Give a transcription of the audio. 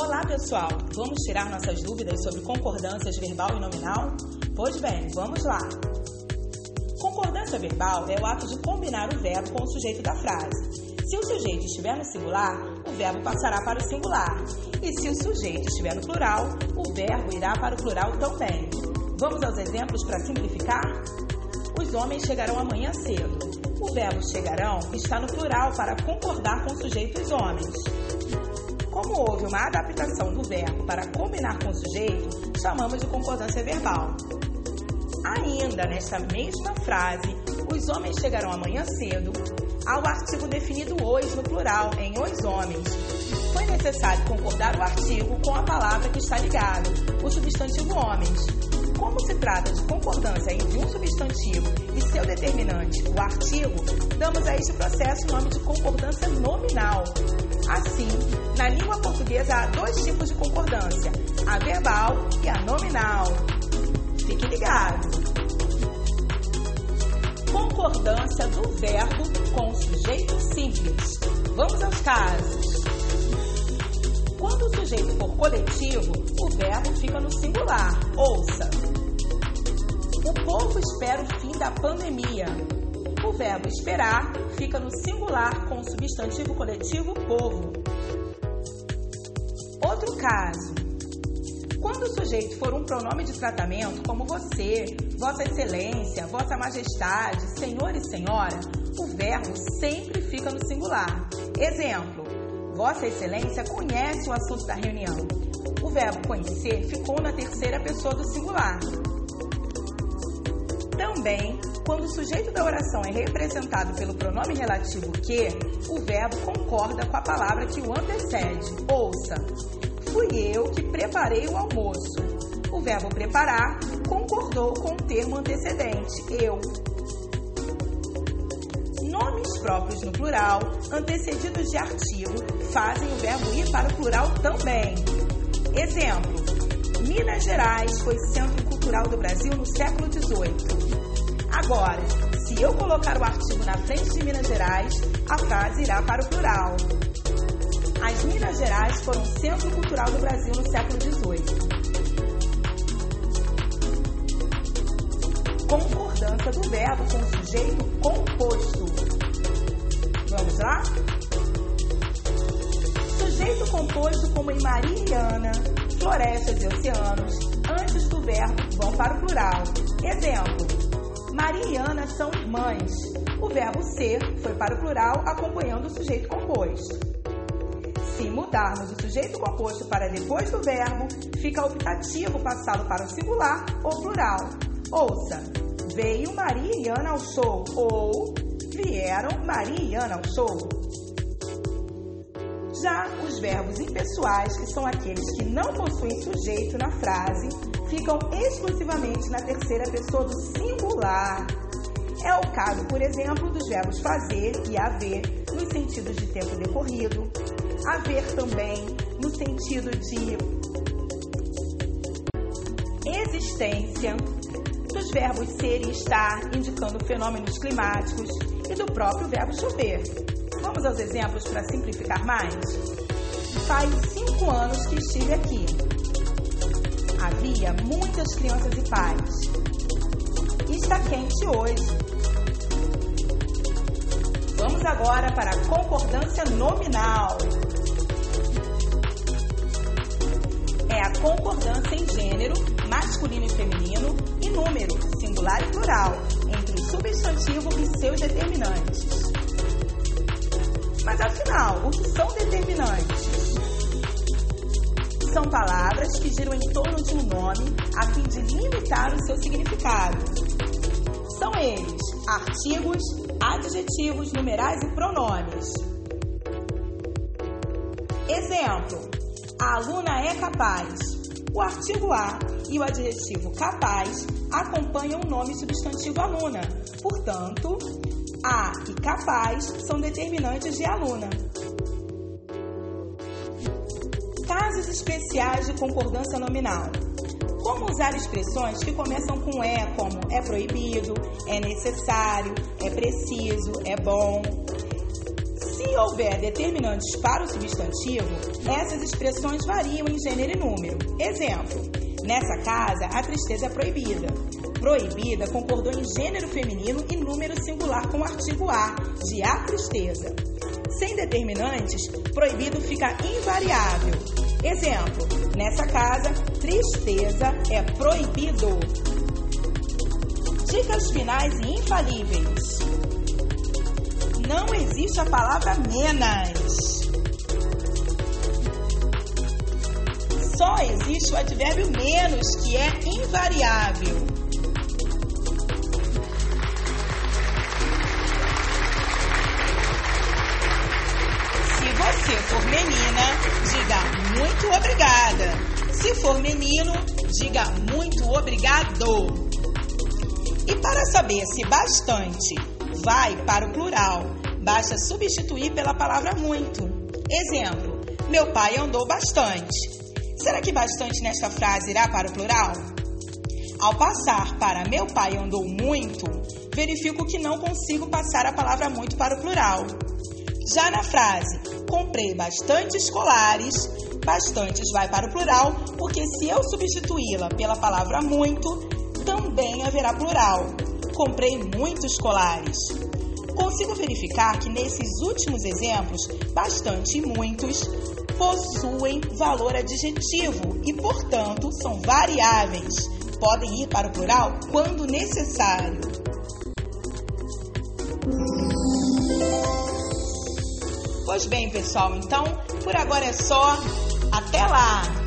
Olá, pessoal! Vamos tirar nossas dúvidas sobre concordâncias verbal e nominal? Pois bem, vamos lá! Concordância verbal é o ato de combinar o verbo com o sujeito da frase. Se o sujeito estiver no singular, o verbo passará para o singular. E se o sujeito estiver no plural, o verbo irá para o plural também. Vamos aos exemplos para simplificar? Os homens chegarão amanhã cedo. O verbo chegarão está no plural para concordar com o sujeito os homens. Como houve uma adaptação do verbo para combinar com o sujeito, chamamos de concordância verbal. Ainda nesta mesma frase, os homens chegarão amanhã cedo, ao artigo definido hoje no plural, em os homens. Foi necessário concordar o artigo com a palavra que está ligado, o substantivo homens. Como se trata de concordância entre um substantivo e seu determinante, o artigo, damos a este processo o nome de concordância nominal. Assim, na língua portuguesa há dois tipos de concordância: a verbal e a nominal. Fique ligado. Concordância do verbo com sujeito simples. Vamos aos casos. Coletivo, o verbo fica no singular. Ouça. O povo espera o fim da pandemia. O verbo esperar fica no singular com o substantivo coletivo povo. Outro caso. Quando o sujeito for um pronome de tratamento, como você, Vossa Excelência, Vossa Majestade, Senhor e Senhora, o verbo sempre fica no singular. Exemplo: Vossa Excelência conhece o assunto da reunião. O verbo conhecer ficou na terceira pessoa do singular. Também, quando o sujeito da oração é representado pelo pronome relativo que, o verbo concorda com a palavra que o antecede. Ouça: Fui eu que preparei o almoço. O verbo preparar concordou com o termo antecedente, eu. Nomes próprios no plural, antecedidos de artigo, fazem o verbo ir para o plural também. Exemplo: Minas Gerais foi centro cultural do Brasil no século XVIII. Agora, se eu colocar o artigo na frente de Minas Gerais, a frase irá para o plural. As Minas Gerais foram centro cultural do Brasil no século XVIII. Do verbo com sujeito composto. Vamos lá? Sujeito composto como em Mariana, florestas e oceanos, antes do verbo vão para o plural. Exemplo: Maria e Ana são irmãs. O verbo ser foi para o plural acompanhando o sujeito composto. Se mudarmos o sujeito composto para depois do verbo, fica optativo passá-lo para o singular ou plural. Ouça: veio Maria e Ana ao show ou vieram Maria e Ana ao show. Já os verbos impessoais, que são aqueles que não possuem sujeito na frase, ficam exclusivamente na terceira pessoa do singular. É o caso, por exemplo, dos verbos fazer e haver, nos sentidos de tempo decorrido, haver também no sentido de existência, dos verbos ser e estar, indicando fenômenos climáticos, e do próprio verbo chover. Vamos aos exemplos para simplificar mais? Faz cinco anos que estive aqui. Havia muitas crianças e pais. Está quente hoje. Vamos agora para a concordância nominal. É a concordância em gênero, masculino e feminino, e número, singular e plural, entre o substantivo e seus determinantes. Mas afinal, o que são determinantes? São palavras que giram em torno de um nome a fim de limitar o seu significado. São eles artigos, adjetivos, numerais e pronomes. Exemplo: a aluna é capaz. O artigo a e o adjetivo capaz acompanham o nome substantivo aluna. Portanto, a e capaz são determinantes de aluna. Casos especiais de concordância nominal. Como usar expressões que começam com é, como é proibido, é necessário, é preciso, é bom. Se houver determinantes para o substantivo, essas expressões variam em gênero e número. Exemplo: nessa casa a tristeza é proibida. Proibida concordou em gênero feminino e número singular com o artigo a, de a tristeza. Sem determinantes, proibido fica invariável. Exemplo: nessa casa, tristeza é proibido. Dicas finais e infalíveis. Não existe a palavra menos. Existe o advérbio menos, que é invariável. Se você for menina, diga muito obrigada. Se for menino, diga muito obrigado. E para saber se bastante vai para o plural, basta substituir pela palavra muito. Exemplo: Meu pai andou bastante. Será que bastante nesta frase irá para o plural? Ao passar para meu pai andou muito, verifico que não consigo passar a palavra muito para o plural. Já na frase comprei bastante colares, bastantes vai para o plural, porque se eu substituí-la pela palavra muito, também haverá plural. Comprei muitos colares. Consigo verificar que nesses últimos exemplos, bastante e muitos possuem valor adjetivo e, portanto, são variáveis. Podem ir para o plural quando necessário. Pois bem, pessoal, então por agora é só. Até lá!